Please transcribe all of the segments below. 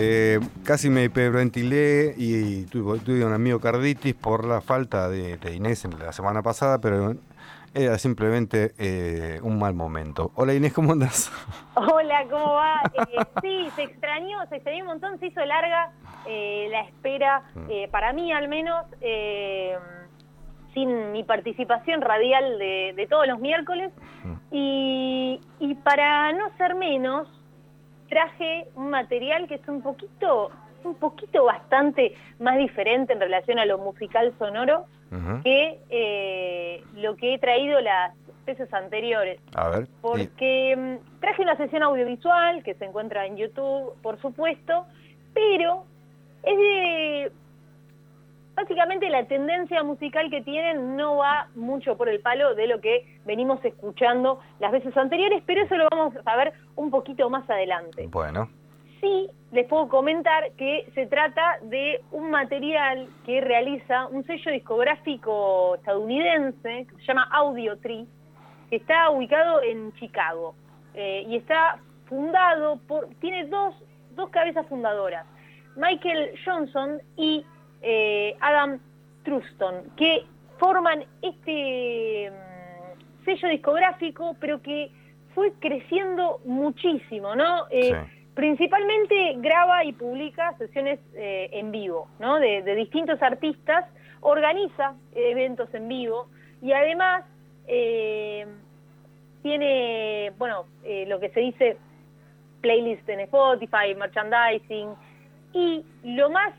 Eh, casi me hiperventilé y tuve, tuve una miocarditis por la falta de, de Inés en la semana pasada, pero era simplemente eh, un mal momento. Hola Inés, ¿cómo andas? Hola, ¿cómo va? Eh, sí, se extrañó, se extrañó un montón, se hizo larga eh, la espera, mm. para mí al menos, sin mi participación radial de, todos los miércoles. Mm. Y, y para no ser menos, traje un material que es un poquito, un poquito bastante más diferente en relación a lo musical sonoro que eh, lo que he traído las veces anteriores. A ver. Porque mm, traje una sesión audiovisual que se encuentra en YouTube, por supuesto, pero es de... Básicamente la tendencia musical que tienen no va mucho por el palo de lo que venimos escuchando las veces anteriores, pero eso lo vamos a ver un poquito más adelante. Bueno sí les puedo comentar que se trata de un material que realiza un sello discográfico estadounidense que se llama Audio Tree, que está ubicado en Chicago eh, y está fundado por, tiene dos, dos cabezas fundadoras, Michael Johnson y eh, Adam Truston, que forman este mm, sello discográfico, pero que fue creciendo muchísimo, ¿no? Eh, Principalmente graba y publica sesiones eh, en vivo, ¿no? De, distintos artistas, organiza eventos en vivo y además eh, tiene, bueno, eh, lo que se dice playlist en Spotify, merchandising y lo más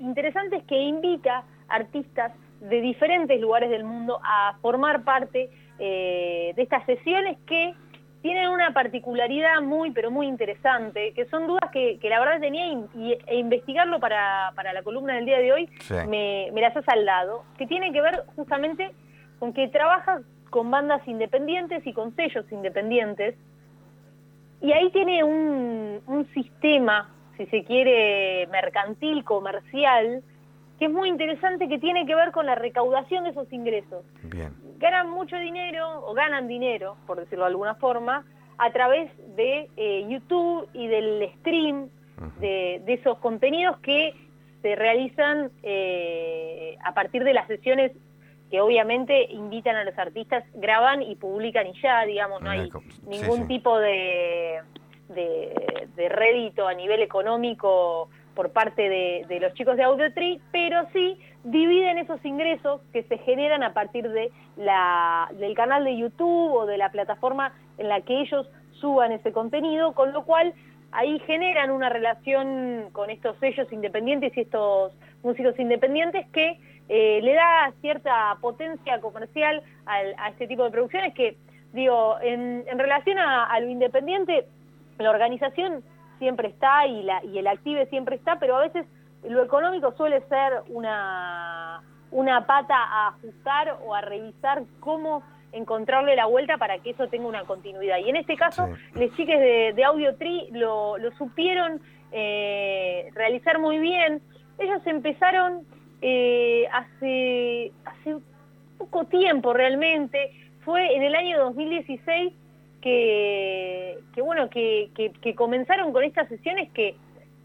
interesante es que invita artistas de diferentes lugares del mundo a formar parte de estas sesiones que tienen una particularidad muy, pero muy interesante, que son dudas que, la verdad tenía y, e investigarlo para, la columna del día de hoy me, las ha saldado, que tiene que ver justamente con que trabaja con bandas independientes y con sellos independientes, y ahí tiene un, un sistema, si se quiere, mercantil, comercial, que es muy interesante, que tiene que ver con la recaudación de esos ingresos. Bien. Ganan mucho dinero o ganan dinero, por decirlo de alguna forma, a través de eh, YouTube y del stream de, esos contenidos que se realizan eh, a partir de las sesiones que obviamente invitan a los artistas, graban y publican y ya, digamos, no hay ningún tipo de, de, rédito a nivel económico por parte de, los chicos de Audiotree, pero sí dividen esos ingresos que se generan a partir de la, del canal de YouTube o de la plataforma en la que ellos suban ese contenido, con lo cual ahí generan una relación con estos sellos independientes y estos músicos independientes que eh, le da cierta potencia comercial a este tipo de producciones que, digo, en, relación a, lo independiente, la organización siempre está y, la, y el active siempre está, pero a veces lo económico suele ser una, una pata a ajustar o a revisar cómo encontrarle la vuelta para que eso tenga una continuidad. Y en este caso, los chiques de, de Audio Tree lo, lo supieron eh, realizar muy bien. Ellos empezaron eh, hace, hace poco tiempo realmente, fue en el año 2016 que, que bueno, que, que, comenzaron con estas sesiones que,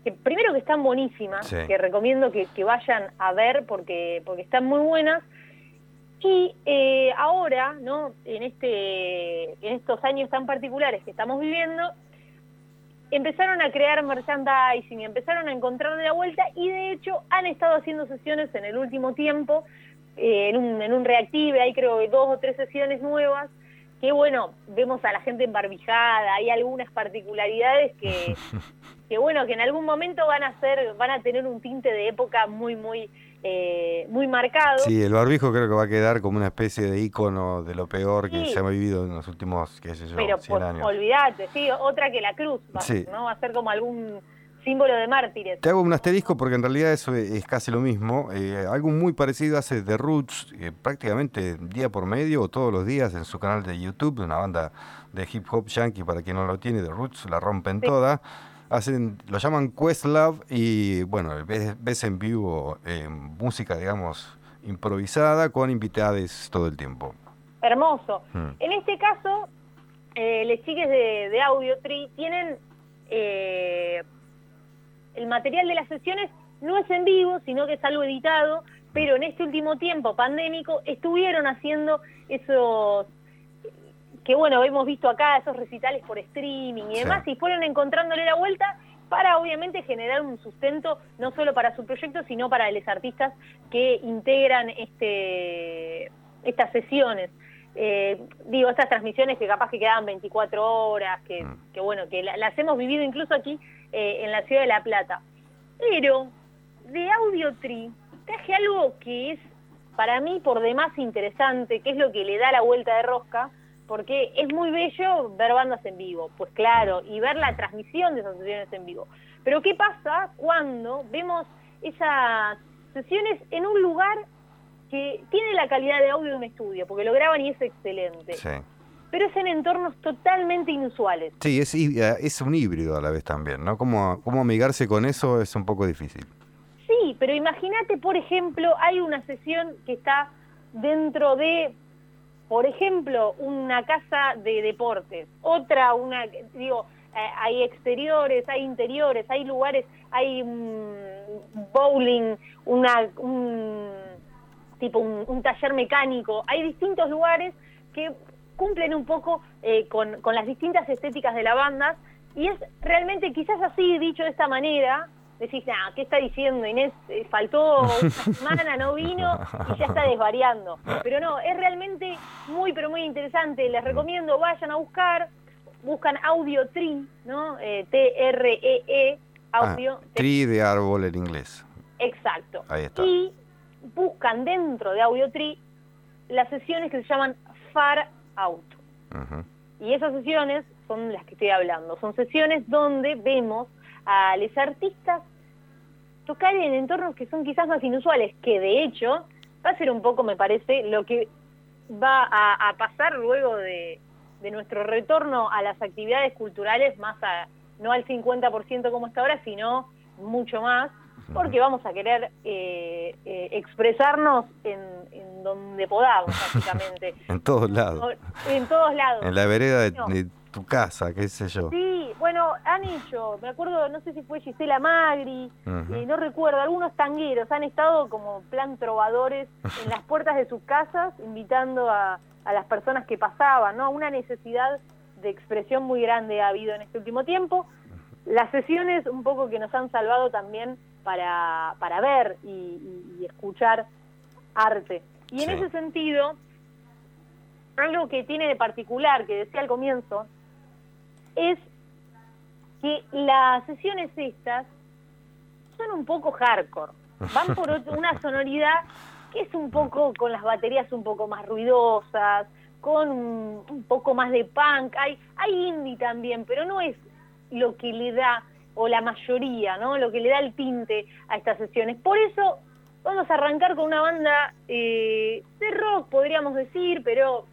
que primero que están buenísimas, que recomiendo que, vayan a ver porque, porque están muy buenas. Y eh, ahora, ¿no? En, este, en estos años tan particulares que estamos viviendo, empezaron a crear merchandising, empezaron a encontrar de la vuelta y de hecho han estado haciendo sesiones en el último tiempo, eh, en, un, en un reactive, hay creo que dos o tres sesiones nuevas, que bueno, vemos a la gente embarbijada, hay algunas particularidades que, que bueno, que en algún momento van a ser, van a tener un tinte de época muy, muy, eh, muy marcado. Sí, el barbijo creo que va a quedar como una especie de icono de lo peor que se ha vivido en los últimos, qué sé yo, Pero 100 años. olvídate, sí, otra que la cruz, ¿no? Va a ser como algún símbolo de mártires. Te hago un asterisco porque en realidad eso es, casi lo mismo. Eh, algo muy parecido hace The Roots, eh, prácticamente día por medio o todos los días en su canal de YouTube, una banda de hip hop yankee, para quien no lo tiene, The Roots, la rompen toda. Hacen, lo llaman Questlove y bueno, ves, en vivo eh, música, digamos, improvisada con invitados todo el tiempo. Hermoso. Mm. En este caso, eh, les chiques de, de Audio Tree tienen el material de las sesiones no es en vivo, sino que es algo editado, pero en este último tiempo pandémico estuvieron haciendo esos que bueno, hemos visto acá esos recitales por streaming y demás, y fueron encontrándole la vuelta para obviamente generar un sustento no solo para su proyecto, sino para los artistas que integran este, estas sesiones. Eh, digo, estas transmisiones que capaz que quedaban 24 horas, que, mm. que bueno, que las hemos vivido incluso aquí eh, en la ciudad de La Plata. Pero de Audio traje algo que es para mí por demás interesante, que es lo que le da la vuelta de rosca, porque es muy bello ver bandas en vivo, pues claro, y ver la transmisión de esas sesiones en vivo. Pero ¿qué pasa cuando vemos esas sesiones en un lugar que tiene la calidad de audio de un estudio, porque lo graban y es excelente? Pero es en entornos totalmente inusuales. Sí, es, es un híbrido a la vez también, ¿no? ¿Cómo, cómo amigarse con eso es un poco difícil? Sí, pero imagínate, por ejemplo, hay una sesión que está dentro de por ejemplo, una casa de deportes, otra, una, digo, eh, hay exteriores, hay interiores, hay lugares, hay bowling, una, un, tipo un, taller mecánico, hay distintos lugares que cumplen un poco eh, con, con las distintas estéticas de la banda y es realmente quizás así dicho de esta manera, decís, nah, ¿qué está diciendo Inés? Eh, faltó una semana, no vino y ya está desvariando. Pero no, es realmente muy, pero muy interesante. Les recomiendo, vayan a buscar, buscan Audio Tree, ¿no? Eh, T-R-E-E, ah, audio. tree de árbol en inglés. Exacto. Ahí está. Y buscan dentro de Audio Tree las sesiones que se llaman Far Out. Y esas sesiones son las que estoy hablando. Son sesiones donde vemos a los artistas tocar en entornos que son quizás más inusuales, que de hecho va a ser un poco, me parece, lo que va a, pasar luego de, nuestro retorno a las actividades culturales, más a, no al 50% como está ahora, sino mucho más, porque vamos a querer eh, eh, expresarnos en, donde podamos, básicamente. en todos lados. En todos lados. En la vereda de, tu casa, qué sé yo. Sí, bueno, han hecho, me acuerdo, no sé si fue Gisela Magri, eh, no recuerdo, algunos tangueros han estado como plan trovadores en las puertas de sus casas, invitando a, a las personas que pasaban, ¿no? Una necesidad de expresión muy grande ha habido en este último tiempo. Las sesiones un poco que nos han salvado también para, para ver y, escuchar arte. Y en ese sentido, algo que tiene de particular, que decía al comienzo, es que las sesiones estas son un poco hardcore. Van por una sonoridad que es un poco con las baterías un poco más ruidosas, con un, poco más de punk. Hay, hay indie también, pero no es lo que le da, o la mayoría, ¿no? Lo que le da el tinte a estas sesiones. Por eso vamos a arrancar con una banda eh, de rock, podríamos decir, pero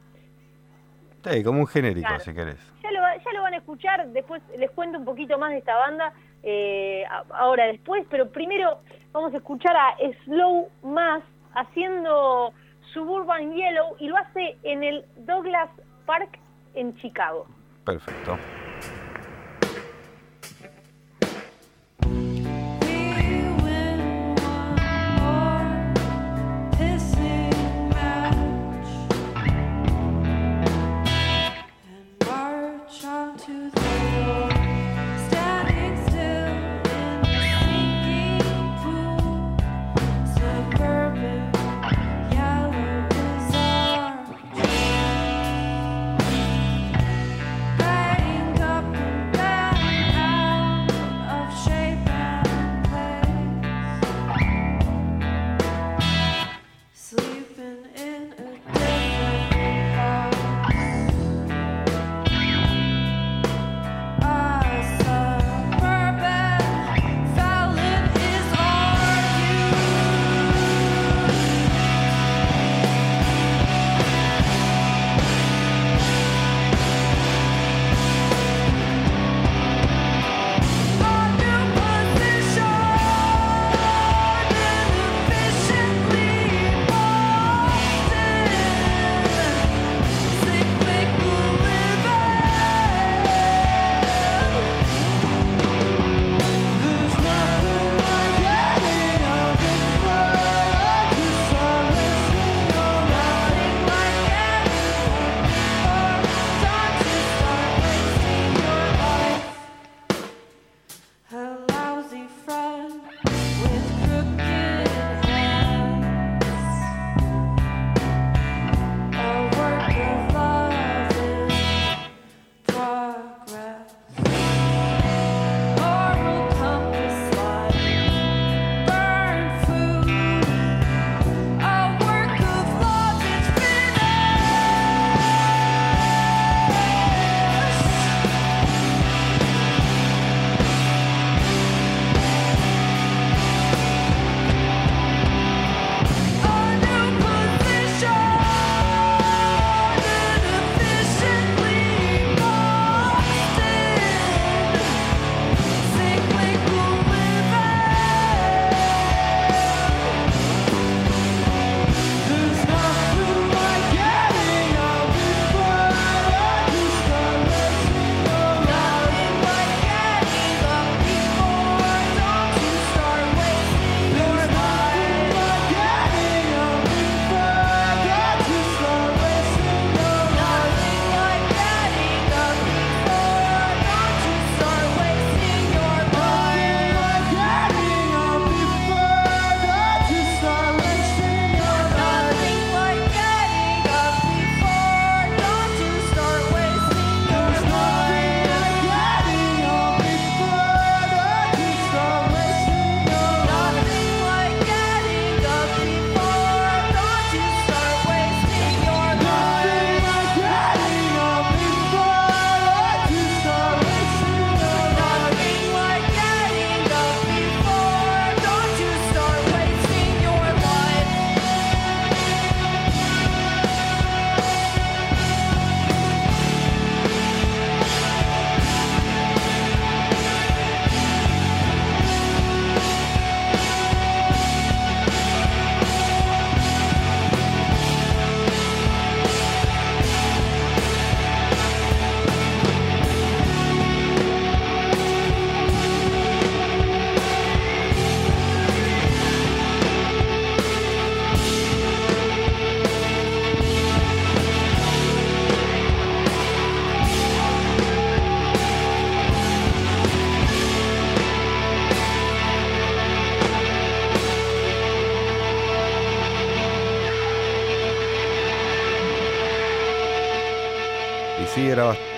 Sí, como un genérico, si querés. Ya lo, ya lo van a escuchar, después les cuento un poquito más de esta banda, eh, ahora después, pero primero vamos a escuchar a Slow Más haciendo Suburban Yellow y lo hace en el Douglas Park en Chicago. Perfecto.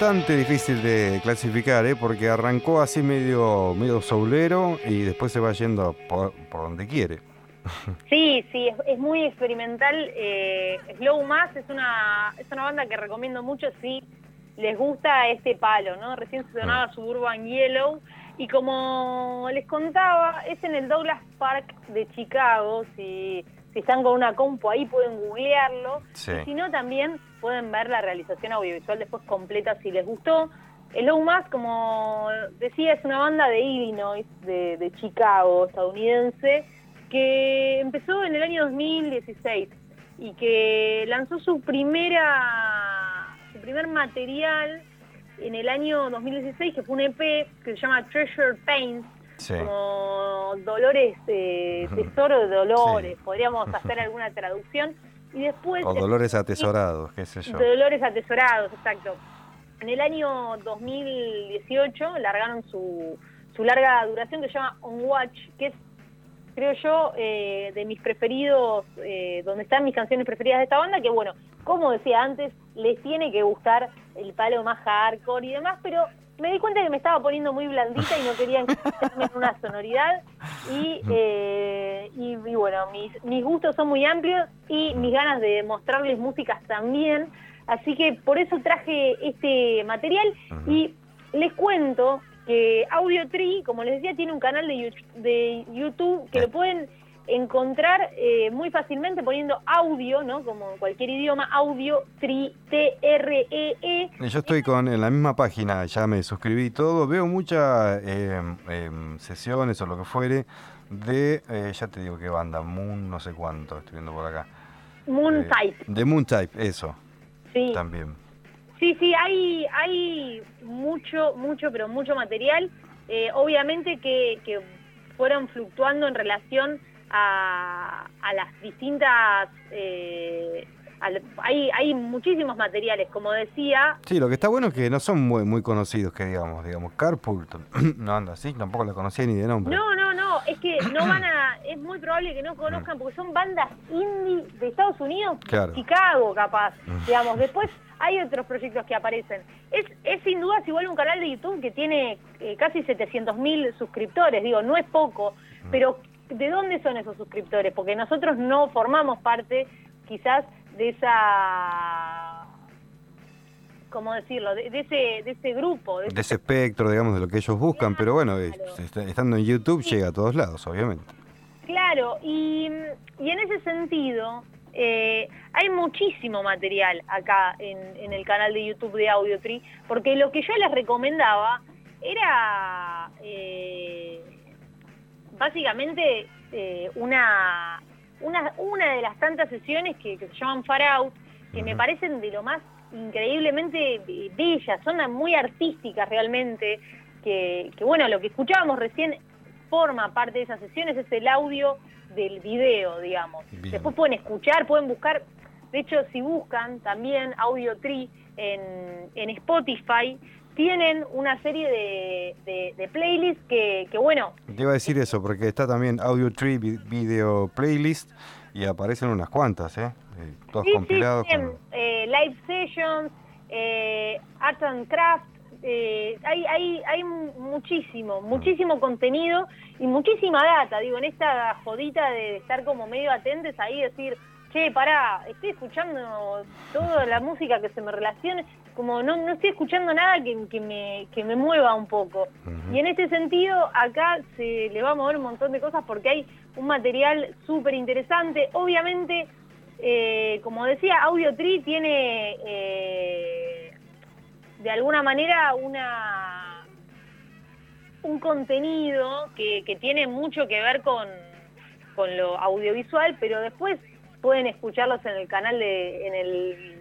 Bastante difícil de clasificar, ¿eh? porque arrancó así medio, medio soulero y después se va yendo por, donde quiere. Sí, sí, es, muy experimental. Eh, Slow Mass es una, es una banda que recomiendo mucho si les gusta este palo, ¿no? Recién se sonaba mm. Suburban Yellow y como les contaba, es en el Douglas Park de Chicago, si, si están con una compu ahí pueden googlearlo, y si no también pueden ver la realización audiovisual después completa si les gustó. El Low Mass, como decía, es una banda de Illinois, de, de Chicago, estadounidense, que empezó en el año 2016 y que lanzó su primera su primer material en el año 2016, que fue un EP que se llama Treasure Pains, como Dolores, eh, Tesoro de Dolores, podríamos hacer alguna traducción. Y después... O Dolores Atesorados, qué sé yo. Dolores Atesorados, exacto. En el año 2018 largaron su, su larga duración que se llama On Watch, que es creo yo, eh, de mis preferidos, eh, donde están mis canciones preferidas de esta banda, que bueno, como decía antes, les tiene que gustar el palo más hardcore y demás, pero me di cuenta que me estaba poniendo muy blandita y no quería encajarme en una sonoridad. Y, eh, y, bueno, mis, mis gustos son muy amplios y mis ganas de mostrarles músicas también, así que por eso traje este material. Y les cuento que Audio Tree, como les decía, tiene un canal de YouTube, que lo pueden encontrar eh, muy fácilmente poniendo audio, ¿no? Como en cualquier idioma, audio Tree, T-R-E-E. -E. Yo estoy con en la misma página, ya me suscribí todo, veo muchas eh, em, sesiones o lo que fuere de, eh, ya te digo qué banda, Moon no sé cuánto, estoy viendo por acá. Moon Type. De Moon Type, eso. Sí. También. Sí, sí, hay, hay mucho, mucho, pero mucho material. Eh, obviamente que, que, fueron fluctuando en relación a, a las distintas... Eh, hay, hay muchísimos materiales, como decía. Sí, lo que está bueno es que no son muy, muy conocidos, que digamos, digamos, Carpool no anda así, tampoco la conocía ni de nombre. No, no, no, es que no van a, es muy probable que no conozcan porque son bandas indie de Estados Unidos, Chicago capaz, digamos, después hay otros proyectos que aparecen. Es, es sin duda igual un canal de YouTube que tiene eh, casi 700 mil suscriptores, digo, no es poco, pero ¿de dónde son esos suscriptores? Porque nosotros no formamos parte quizás de esa ¿cómo decirlo? De, ese, de ese grupo. De, ese espectro, digamos, de lo que ellos buscan, pero bueno, estando en YouTube llega a todos lados, obviamente. Claro, y, y en ese sentido, eh, hay muchísimo material acá en, el canal de YouTube de AudioTree, porque lo que yo les recomendaba era eh, básicamente eh, una, una, una de las tantas sesiones que, se llaman Far Out, que me parecen de lo más increíblemente bellas, son muy artísticas realmente, que, que bueno, lo que escuchábamos recién forma parte de esas sesiones, es el audio del video, digamos. Después pueden escuchar, pueden buscar, de hecho si buscan también Audio Tree en, en Spotify, tienen una serie de, de, playlists que, que, bueno... Te iba a decir eso, porque está también Audio Tree Video Playlist y aparecen unas cuantas, ¿eh? eh todos compilados. Eh, live Sessions, eh, Art and Craft, eh, hay, hay, hay muchísimo, muchísimo contenido y muchísima data, digo, en esta jodita de estar como medio atentes ahí, decir, che, pará, estoy escuchando toda la música que se me relacione, como no, no estoy escuchando nada que, que, me, que me mueva un poco. Y en este sentido, acá se le va a mover un montón de cosas porque hay un material súper interesante. Obviamente, eh, como decía, Audio Tree tiene... Eh, de alguna manera una un contenido que, que tiene mucho que ver con, con lo audiovisual, pero después pueden escucharlos en el canal de, en el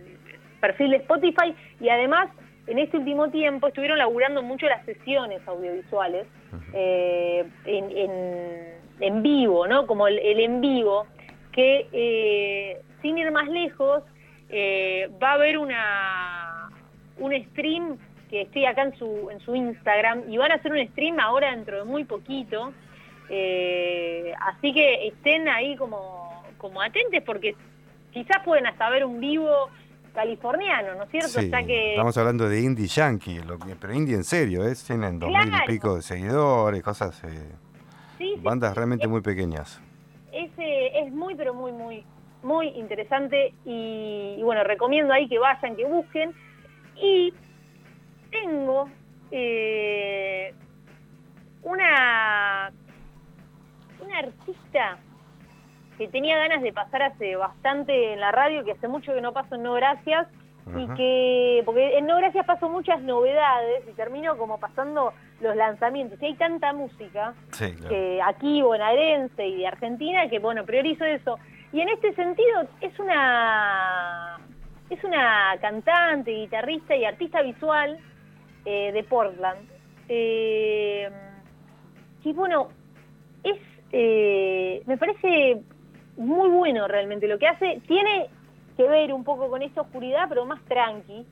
perfil de Spotify y además en este último tiempo estuvieron laburando mucho las sesiones audiovisuales eh, en, en, vivo, ¿no? Como el, en vivo, que eh, sin ir más lejos eh, va a haber una un stream que estoy acá en su, en su Instagram y van a hacer un stream ahora dentro de muy poquito. Así que estén ahí como, como atentes porque quizás pueden hasta ver un vivo californiano, ¿no es cierto? Sí, que... Estamos hablando de indie yankee, lo que- pero indie en serio, ¿eh? tienen dos mil y pico de seguidores, cosas, eh, Sí, sí, bandas realmente muy pequeñas. es, eh, es muy, pero muy, muy, muy interesante y, y bueno, recomiendo ahí que vayan, que busquen. Y tengo eh, una, una artista que tenía ganas de pasar hace bastante en la radio, que hace mucho que no paso en No Gracias, y que, porque en No Gracias paso muchas novedades y termino como pasando los lanzamientos. Y hay tanta música Sí, claro. que aquí bonaerense y de Argentina que bueno priorizo eso y en este sentido es una es una cantante guitarrista y artista visual eh, de Portland Eh, y bueno es eh, me parece muy bueno realmente lo que hace tiene que ver un poco con esta oscuridad pero más tranqui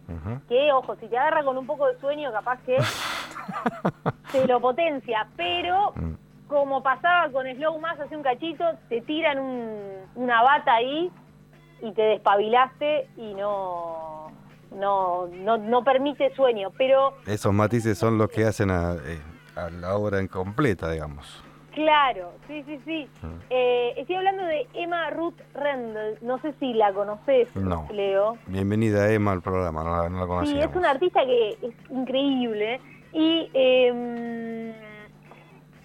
que ojo si te agarra con un poco de sueño capaz que te lo potencia pero Mm. como pasaba con Slow Más hace un cachito, te tiran un- una bata ahí y te despabilaste y no, no, no, no permite sueño. Pero Esos matices son los que hacen a, eh, a la obra en completa, digamos. Claro, sí, sí, sí. Mm. Eh, estoy hablando de Emma Ruth Rendell, no sé si la conoces, No. Leo. Bienvenida Emma al programa, no la, no la Sí, es una artista que es increíble y eh,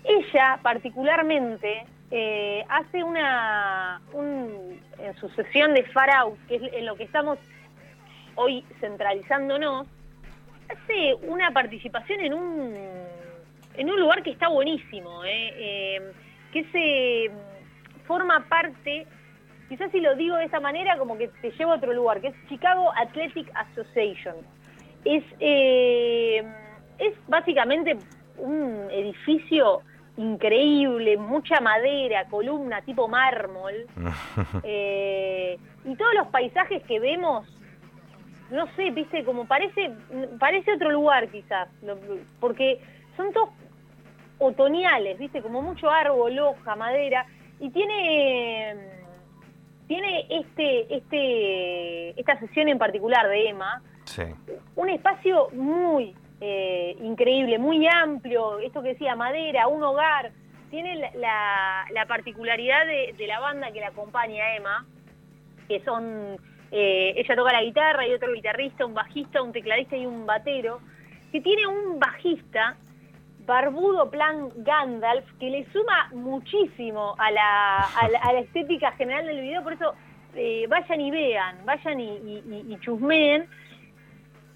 ella particularmente eh, hace una un- en su sesión de Far Out, que es en lo que estamos hoy centralizándonos, hace una participación en un en un lugar que está buenísimo, ¿eh? Eh, que se forma parte quizás si lo digo de esa manera, como que te llevo a otro lugar, que es Chicago Athletic Association. Es, eh, es básicamente un edificio increíble, mucha madera, columna tipo mármol, eh, y todos los paisajes que vemos, no sé, viste, como parece, parece otro lugar quizás, porque son todos otoñales, viste, como mucho árbol, hoja, madera, y tiene tiene este este esta sesión en particular de Emma. Sí. un espacio muy eh, increíble, muy amplio, esto que decía, madera, un hogar, tiene la, la- la particularidad de, de la banda que la acompaña a Emma, que son, eh, ella toca la guitarra y otro guitarrista, un bajista, un tecladista y un batero, que tiene un bajista barbudo plan Gandalf que le suma muchísimo a la, a la, a la estética general del video, por eso eh, vayan y vean, vayan y, y, chusmeen.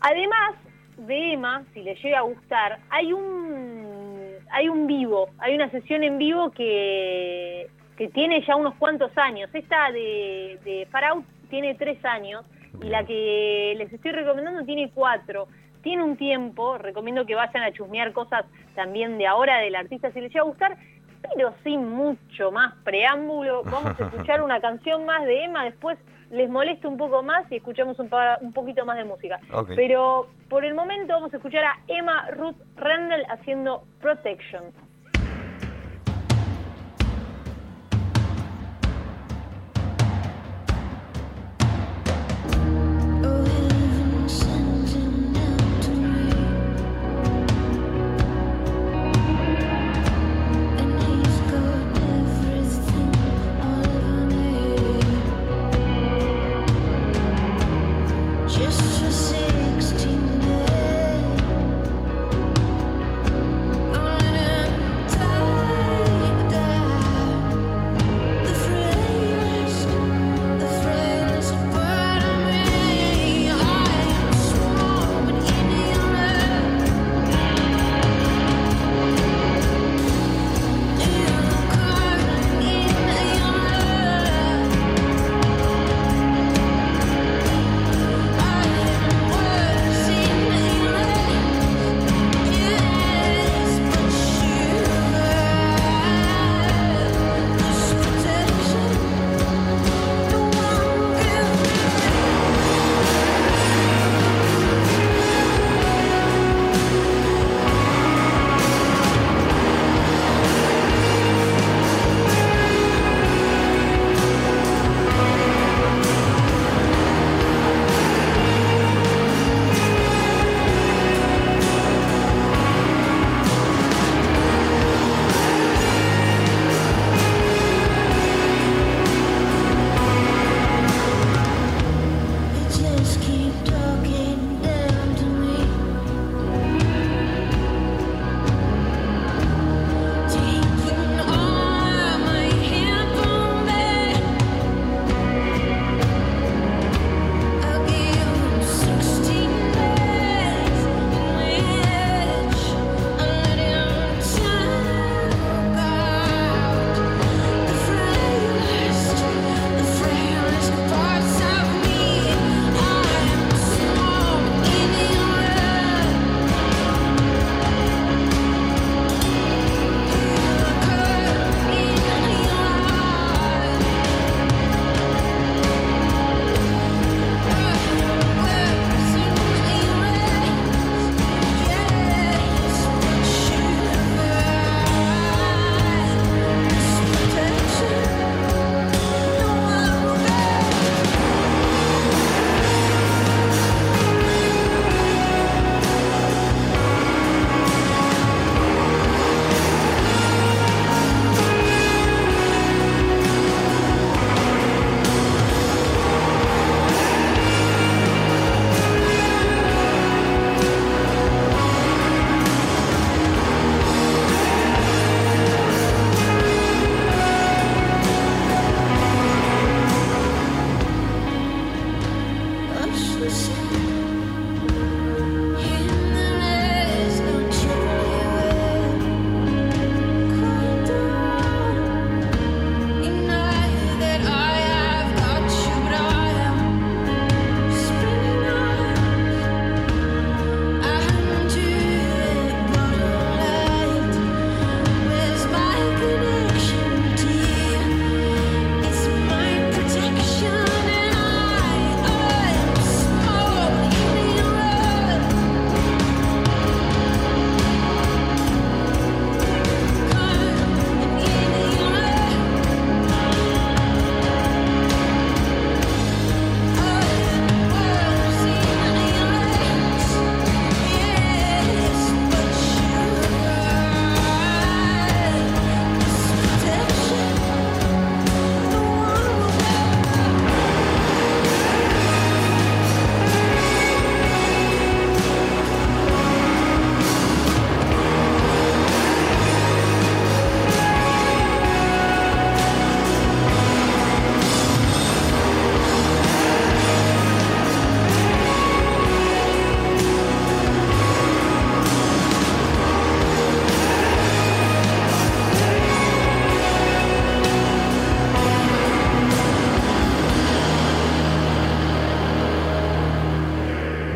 Además de Emma, si les llega a gustar, hay un hay un vivo, hay una sesión en vivo que, que tiene ya unos cuantos años. Esta de, de Far Out tiene tres años y la que les estoy recomendando tiene cuatro. Tiene un tiempo, recomiendo que vayan a chusmear cosas también de ahora del artista si les llega a gustar, pero sin mucho más preámbulo. Vamos a escuchar una canción más de Emma, después les molesta un poco más y escuchamos un, un poquito más de música. Pero por el momento vamos a escuchar a Emma Ruth Rendell haciendo Protection.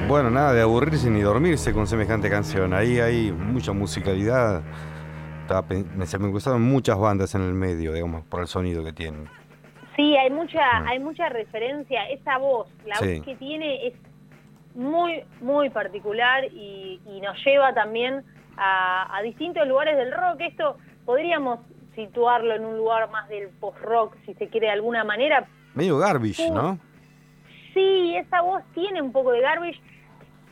Bueno, nada de aburrirse ni dormirse con semejante canción. Ahí hay mucha musicalidad. Se me gustaron muchas bandas en el medio, digamos, por el sonido que tienen. Sí, hay mucha, Mm. hay mucha referencia. Esa voz, la Sí. voz que tiene es muy, muy particular y, y nos lleva también a, a distintos lugares del rock. Esto podríamos situarlo en un lugar más del post-rock, si se quiere de alguna manera. Medio garbage, Sí. ¿no? Sí, esa voz tiene un poco de garbage.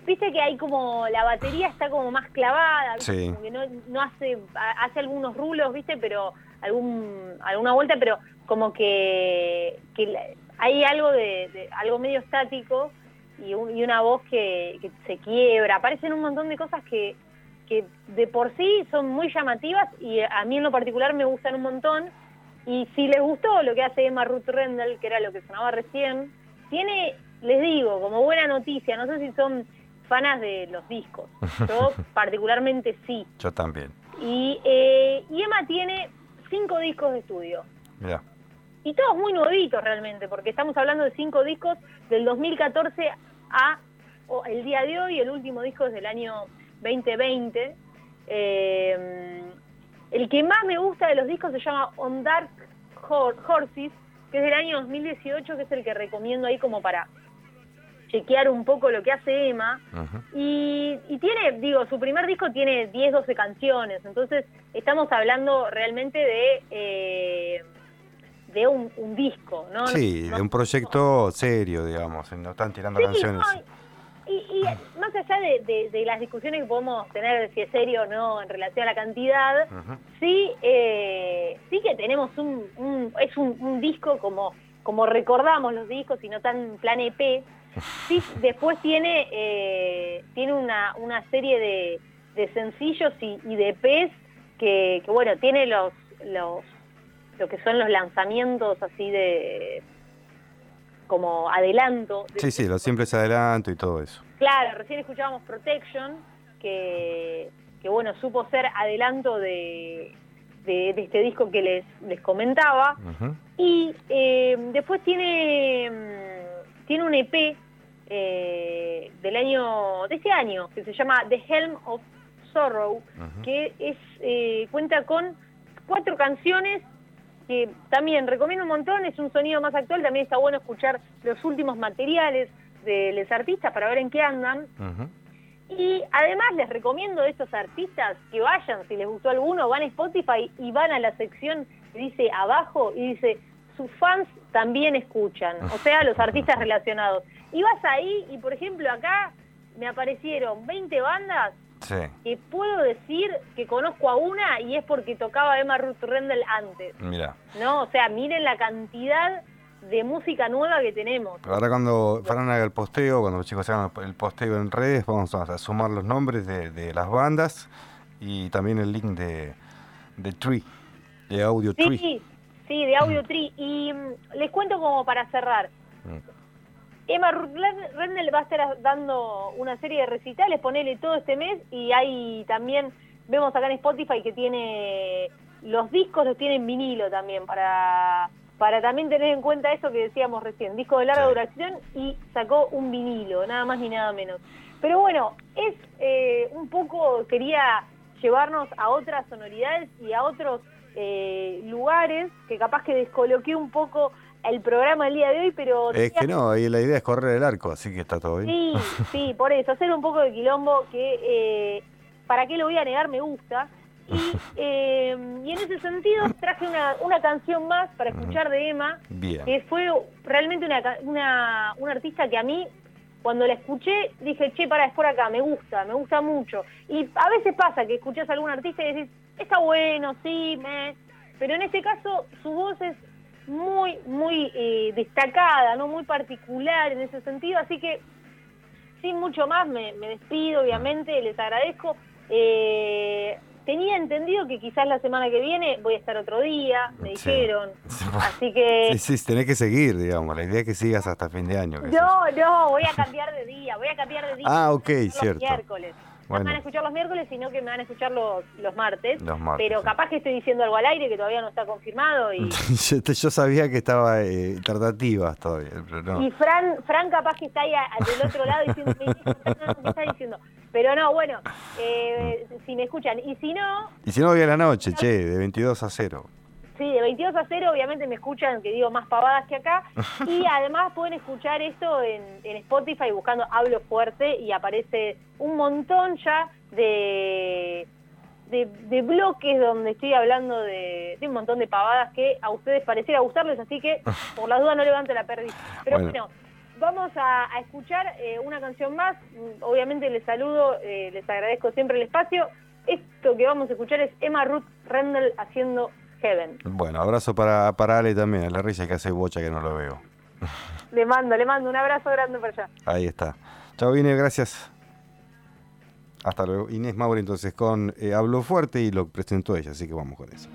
Viste que hay como, la batería está como más clavada, como que no, no hace, ha- hace algunos rulos, viste, pero algún, alguna vuelta, pero como que, hay algo de, de- algo medio estático y, un- y una voz que, que se quiebra. Aparecen un montón de cosas que, que de por sí son muy llamativas y a mí en lo particular me gustan un montón. Y si les gustó lo que hace Emma Ruth Rendell, que era lo que sonaba recién, tiene, les digo, como buena noticia, no sé si son fanas de los discos, yo particularmente sí. Yo también. Y, eh, y Emma tiene cinco discos de estudio. Mira. Y todos muy nuevitos realmente, porque estamos hablando de cinco discos del 2014 a o el día de hoy, el último disco es del año 2020. Eh, el que más me gusta de los discos se llama On Dark Hor- Horses, que es del año 2018, que es el que recomiendo ahí como para chequear un poco lo que hace Emma. Y, y tiene, digo, su primer disco tiene 10, 12 canciones, entonces estamos hablando realmente de, eh, de un, un disco, ¿no? Sí, No- de un proyecto serio, digamos. No están tirando Sí, canciones. no, y, y más allá de, de- de las discusiones que podemos tener si es serio o no en relación a la cantidad, sí, eh, sí que tenemos un, un- es un, un disco como, como recordamos los discos y no tan plan EP, Sí, después tiene eh, tiene una, una serie de, de sencillos y, y de EPs que, que, bueno, tiene los, los lo que son los lanzamientos así de como adelanto. de- Sí, sí, lo siempre es adelanto y todo eso. Claro, recién escuchábamos Protection, que, que bueno, supo ser adelanto de, de, de este disco que les, les comentaba. Y eh, después tiene, mm, tiene un EP eh, del año, de este año, que se llama The Helm of Sorrow, que es eh, cuenta con cuatro canciones que también recomiendo un montón, es un sonido más actual, también está bueno escuchar los últimos materiales de los artistas para ver en qué andan. Y además les recomiendo a estos artistas que vayan, si les gustó alguno, van a Spotify y van a la sección que dice abajo y dice, sus fans también escuchan, o sea, los artistas relacionados. Y vas ahí y, por ejemplo, acá me aparecieron 20 bandas Sí, que puedo decir que conozco a una y es porque tocaba Emma Ruth Rendell antes, mira. ¿no? O sea, miren la cantidad de música nueva que tenemos. Ahora cuando Fran haga el posteo, cuando los chicos hagan el posteo en redes, vamos a sumar los nombres de, de las bandas y también el link de, de Tree, de Audio Tree. Sí, de Audio Tree. Y mm, les cuento como para cerrar. Mm. Emma Ruth Ren- Rendell va a estar dando una serie de recitales, ponele todo este mes, y hay también, vemos acá en Spotify que tiene los discos, los tiene en vinilo también, para, para también tener en cuenta eso que decíamos recién, disco de larga Sí. duración y sacó un vinilo, nada más ni nada menos. Pero bueno, es eh, un poco, quería llevarnos a otras sonoridades y a otros eh, lugares que capaz que descoloqué un poco el programa del día de hoy, pero... Es que no, ahí la idea es correr el arco, así que está todo bien. Sí, sí, por eso, hacer un poco de quilombo que, eh, ¿para qué lo voy a negar? Me gusta. Y, eh, y en ese sentido traje una, una canción más para escuchar de Emma, Bien. que fue realmente una, una, una artista que a mí, cuando la escuché, dije, che, para, es por acá, me gusta, me gusta mucho. Y a veces pasa que escuchás a algún artista y decís, está bueno, sí, me... Pero en este caso, su voz es muy, muy eh, destacada, no muy particular en ese sentido, así que sin mucho más me, me despido, obviamente, les agradezco. Eh, tenía entendido que quizás la semana que viene voy a estar otro día, me Sí. dijeron, Sí, así que... Sí, sí, tenés que seguir, digamos. La idea es que sigas hasta fin de año. No, no, voy a cambiar de día, voy a cambiar de día. Ah, ok, los cierto. miércoles. No Bueno. me van a escuchar los miércoles, sino que me van a escuchar los, los martes. Los martes, Pero sí. capaz que estoy diciendo algo al aire que todavía no está confirmado. Y, yo, te- yo sabía que estaba eh, tratativas todavía, pero no. y Fran, Fran capaz que está ahí a- del otro lado diciendo, "Me dijo, Fran, no, ¿qué está diciendo? Pero no, bueno, eh, si me escuchan. Y si no, Y si no, hoy a la noche, che, de 22 a 0. Sí, de 22 a 0 obviamente me escuchan, que digo, más pavadas que acá. Y además pueden escuchar esto en, en Spotify buscando Hablo Fuerte y aparece un montón ya de, de, de bloques donde estoy hablando de, de un montón de pavadas que a ustedes pareciera gustarles, así que por las dudas no levanten la perdiz. Pero Bueno. bueno, vamos a, a escuchar eh, una canción más. Mm, Obviamente les saludo, eh, les agradezco siempre el espacio. Esto que vamos a escuchar es Emma Ruth Rendell haciendo Heaven. Bueno, abrazo para, para Ale también, a la risa que hace bocha que no lo veo. Le mando, le mando un abrazo grande para allá. Ahí está. Chao, Inés, gracias. Hasta luego. Inés Maure entonces con eh, Hablo Fuerte y lo presentó ella, así que vamos con eso.